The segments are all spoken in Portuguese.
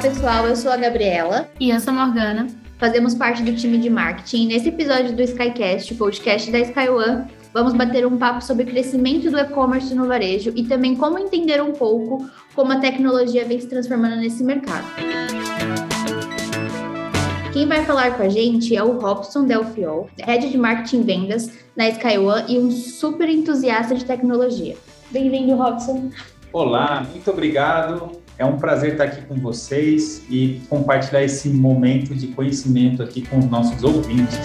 pessoal, eu sou a Gabriela. E eu sou a Morgana. Fazemos parte do time de marketing. Nesse episódio do Skycast, podcast da Sky One, vamos bater um papo sobre o crescimento do e-commerce no varejo e também como entender um pouco como a tecnologia vem se transformando nesse mercado. Quem vai falar com a gente é o Robson Delfiol, Head de Marketing e Vendas na Sky One e um super entusiasta de tecnologia. Bem-vindo, Robson. Olá, muito obrigado. É um prazer estar aqui com vocês e compartilhar esse momento de conhecimento aqui com os nossos ouvintes.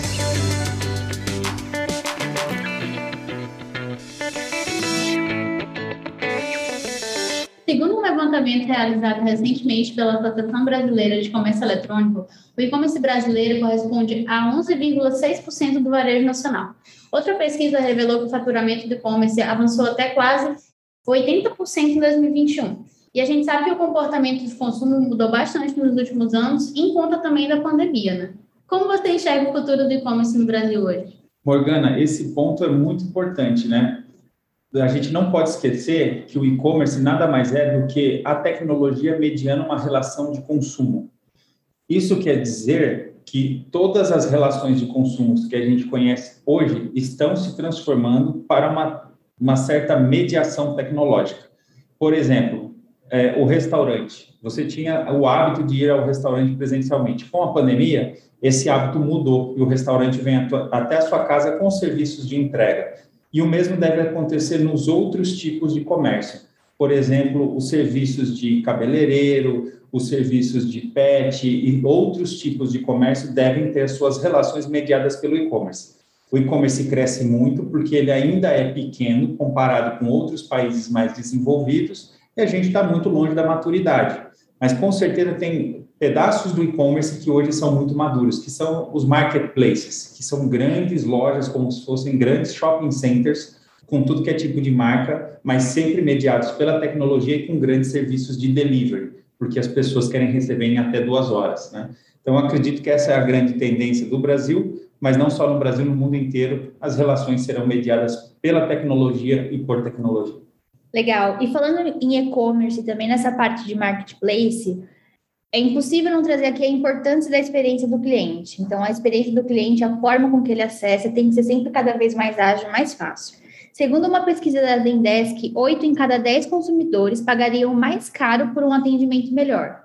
Segundo um levantamento realizado recentemente pela Associação Brasileira de Comércio Eletrônico, o e-commerce brasileiro corresponde a 11,6% do varejo nacional. Outra pesquisa revelou que o faturamento do e-commerce avançou até quase 80% em 2021. E a gente sabe que o comportamento de consumo mudou bastante nos últimos anos, em conta também da pandemia, né? Como você enxerga o futuro do e-commerce no Brasil hoje? Morgana, esse ponto é muito importante, né? A gente não pode esquecer que o e-commerce nada mais é do que a tecnologia mediando uma relação de consumo. Isso quer dizer que todas as relações de consumo que a gente conhece hoje estão se transformando para uma, uma certa mediação tecnológica. Por exemplo, é, o restaurante. Você tinha o hábito de ir ao restaurante presencialmente. Com a pandemia, esse hábito mudou e o restaurante vem até a sua casa com serviços de entrega. E o mesmo deve acontecer nos outros tipos de comércio. Por exemplo, os serviços de cabeleireiro, os serviços de pet e outros tipos de comércio devem ter suas relações mediadas pelo e-commerce. O e-commerce cresce muito porque ele ainda é pequeno comparado com outros países mais desenvolvidos e a gente está muito longe da maturidade. Mas com certeza tem pedaços do e-commerce que hoje são muito maduros, que são os marketplaces, que são grandes lojas, como se fossem grandes shopping centers, com tudo que é tipo de marca, mas sempre mediados pela tecnologia e com grandes serviços de delivery, porque as pessoas querem receber em até duas horas. Né? Então, acredito que essa é a grande tendência do Brasil, mas não só no Brasil, no mundo inteiro, as relações serão mediadas pela tecnologia e por tecnologia. Legal. E falando em e-commerce e também nessa parte de marketplace, é impossível não trazer aqui a importância da experiência do cliente. Então, a experiência do cliente, a forma com que ele acessa, tem que ser sempre cada vez mais ágil, mais fácil. Segundo uma pesquisa da Zendesk, 8 em cada 10 consumidores pagariam mais caro por um atendimento melhor.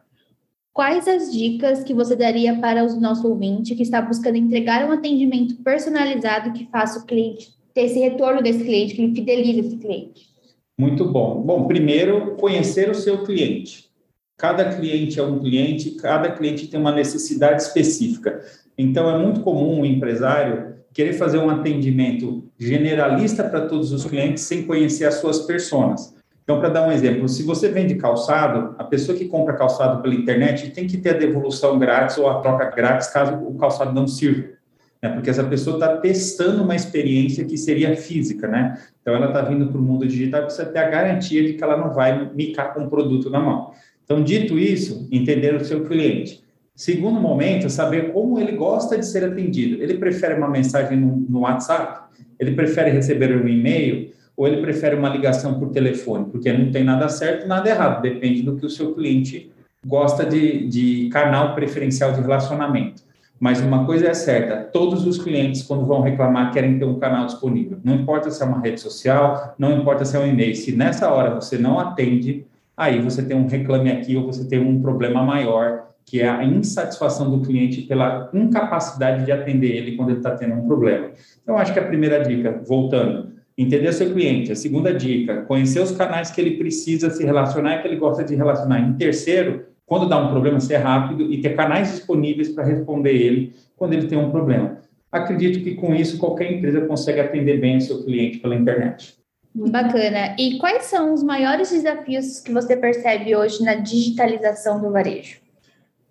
Quais as dicas que você daria para o nosso ouvinte que está buscando entregar um atendimento personalizado que faça o cliente ter esse retorno desse cliente, que ele fidelize esse cliente? Muito bom. Bom, primeiro, conhecer o seu cliente. Cada cliente é um cliente, cada cliente tem uma necessidade específica. Então, é muito comum o empresário querer fazer um atendimento generalista para todos os clientes sem conhecer as suas personas. Então, para dar um exemplo, se você vende calçado, a pessoa que compra calçado pela internet tem que ter a devolução grátis ou a troca grátis caso o calçado não sirva né? porque essa pessoa está testando uma experiência que seria física, né? Então, ela está vindo para o mundo digital, precisa ter a garantia de que ela não vai micar com o produto na mão. Então, dito isso, entender o seu cliente. Segundo momento, saber como ele gosta de ser atendido. Ele prefere uma mensagem no, no WhatsApp? Ele prefere receber um e-mail? Ou ele prefere uma ligação por telefone? Porque não tem nada certo, nada errado. Depende do que o seu cliente gosta de, de canal preferencial de relacionamento. Mas uma coisa é certa: todos os clientes, quando vão reclamar, querem ter um canal disponível. Não importa se é uma rede social, não importa se é um e-mail. Se nessa hora você não atende, aí você tem um reclame aqui ou você tem um problema maior, que é a insatisfação do cliente pela incapacidade de atender ele quando ele está tendo um problema. Então, acho que a primeira dica, voltando, entender seu cliente. A segunda dica, conhecer os canais que ele precisa se relacionar e que ele gosta de relacionar. Em terceiro, quando dá um problema, ser rápido e ter canais disponíveis para responder ele quando ele tem um problema. Acredito que com isso qualquer empresa consegue atender bem o seu cliente pela internet. Bacana. E quais são os maiores desafios que você percebe hoje na digitalização do varejo?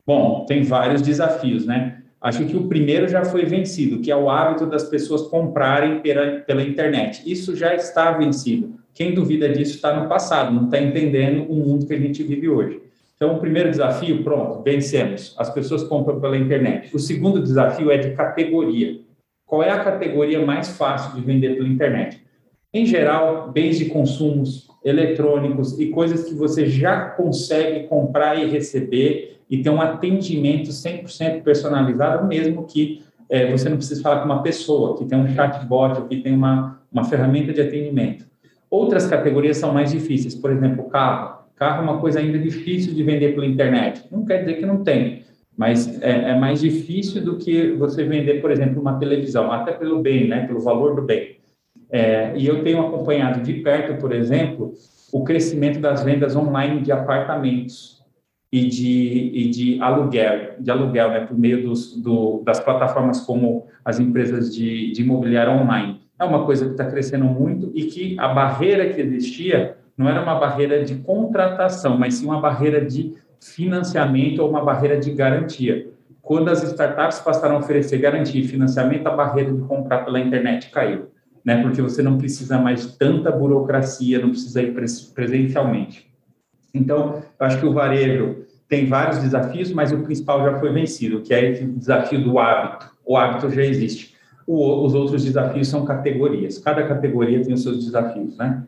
Bom, tem vários desafios, né? Acho que o primeiro já foi vencido, que é o hábito das pessoas comprarem pela, pela internet. Isso já está vencido. Quem duvida disso está no passado, não está entendendo o mundo que a gente vive hoje. Então, o primeiro desafio, pronto, vencemos. As pessoas compram pela internet. O segundo desafio é de categoria. Qual é a categoria mais fácil de vender pela internet? Em geral, bens de consumos eletrônicos e coisas que você já consegue comprar e receber e ter um atendimento 100% personalizado, mesmo que é, você não precise falar com uma pessoa, que tem um chatbot, que tem uma, uma ferramenta de atendimento. Outras categorias são mais difíceis, por exemplo, carro. Carro é uma coisa ainda difícil de vender pela internet. Não quer dizer que não tem, mas é, é mais difícil do que você vender, por exemplo, uma televisão, até pelo bem, né, pelo valor do bem. É, e eu tenho acompanhado de perto, por exemplo, o crescimento das vendas online de apartamentos e de, e de aluguel, de aluguel né, por meio dos, do, das plataformas como as empresas de, de imobiliário online. É uma coisa que está crescendo muito e que a barreira que existia não era uma barreira de contratação, mas sim uma barreira de financiamento ou uma barreira de garantia. Quando as startups passaram a oferecer garantia e financiamento, a barreira de comprar pela internet caiu né? Porque você não precisa mais de tanta burocracia, não precisa ir presencialmente. Então, eu acho que o varejo tem vários desafios, mas o principal já foi vencido, que é o desafio do hábito. O hábito já existe. O, os outros desafios são categorias. Cada categoria tem os seus desafios, né?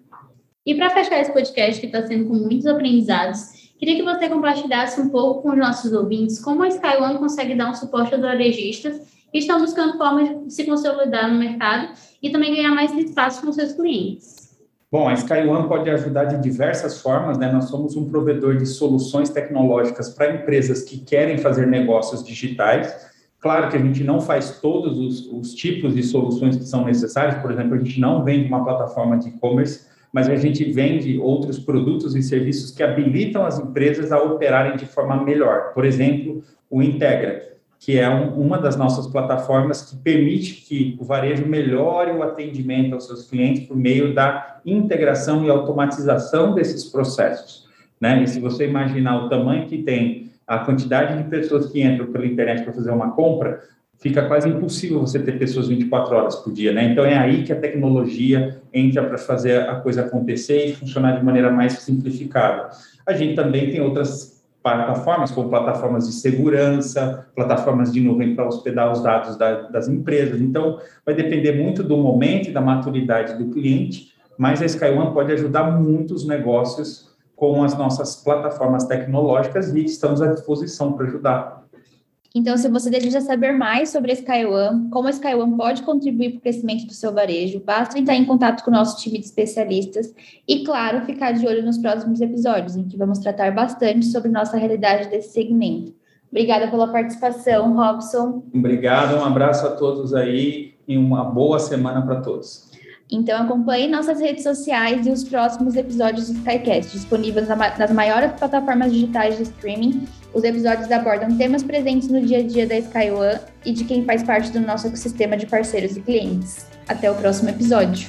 E para fechar esse podcast que está sendo com muitos aprendizados, queria que você compartilhasse um pouco com os nossos ouvintes como a SkyOne consegue dar um suporte aos varejistas que estão buscando formas de se consolidar no mercado e também ganhar mais espaço com seus clientes. Bom, a SkyOne pode ajudar de diversas formas, né? Nós somos um provedor de soluções tecnológicas para empresas que querem fazer negócios digitais. Claro que a gente não faz todos os, os tipos de soluções que são necessários, por exemplo, a gente não vende uma plataforma de e-commerce, mas a gente vende outros produtos e serviços que habilitam as empresas a operarem de forma melhor. Por exemplo, o Integra que é um, uma das nossas plataformas que permite que o varejo melhore o atendimento aos seus clientes por meio da integração e automatização desses processos. Né? E se você imaginar o tamanho que tem a quantidade de pessoas que entram pela internet para fazer uma compra, fica quase impossível você ter pessoas 24 horas por dia, né? Então é aí que a tecnologia entra para fazer a coisa acontecer e funcionar de maneira mais simplificada. A gente também tem outras plataformas, como plataformas de segurança, plataformas de nuvem para hospedar os dados da, das empresas. Então, vai depender muito do momento e da maturidade do cliente, mas a SkyOne pode ajudar muitos negócios com as nossas plataformas tecnológicas e estamos à disposição para ajudar. Então, se você deseja saber mais sobre a SkyOne, como a SkyOne pode contribuir para o crescimento do seu varejo, basta entrar em contato com o nosso time de especialistas e, claro, ficar de olho nos próximos episódios, em que vamos tratar bastante sobre nossa realidade desse segmento. Obrigada pela participação, Robson. Obrigado, um abraço a todos aí e uma boa semana para todos. Então acompanhe nossas redes sociais e os próximos episódios do SkyCast, disponíveis nas maiores plataformas digitais de streaming. Os episódios abordam temas presentes no dia a dia da SkyOne e de quem faz parte do nosso ecossistema de parceiros e clientes. Até o próximo episódio.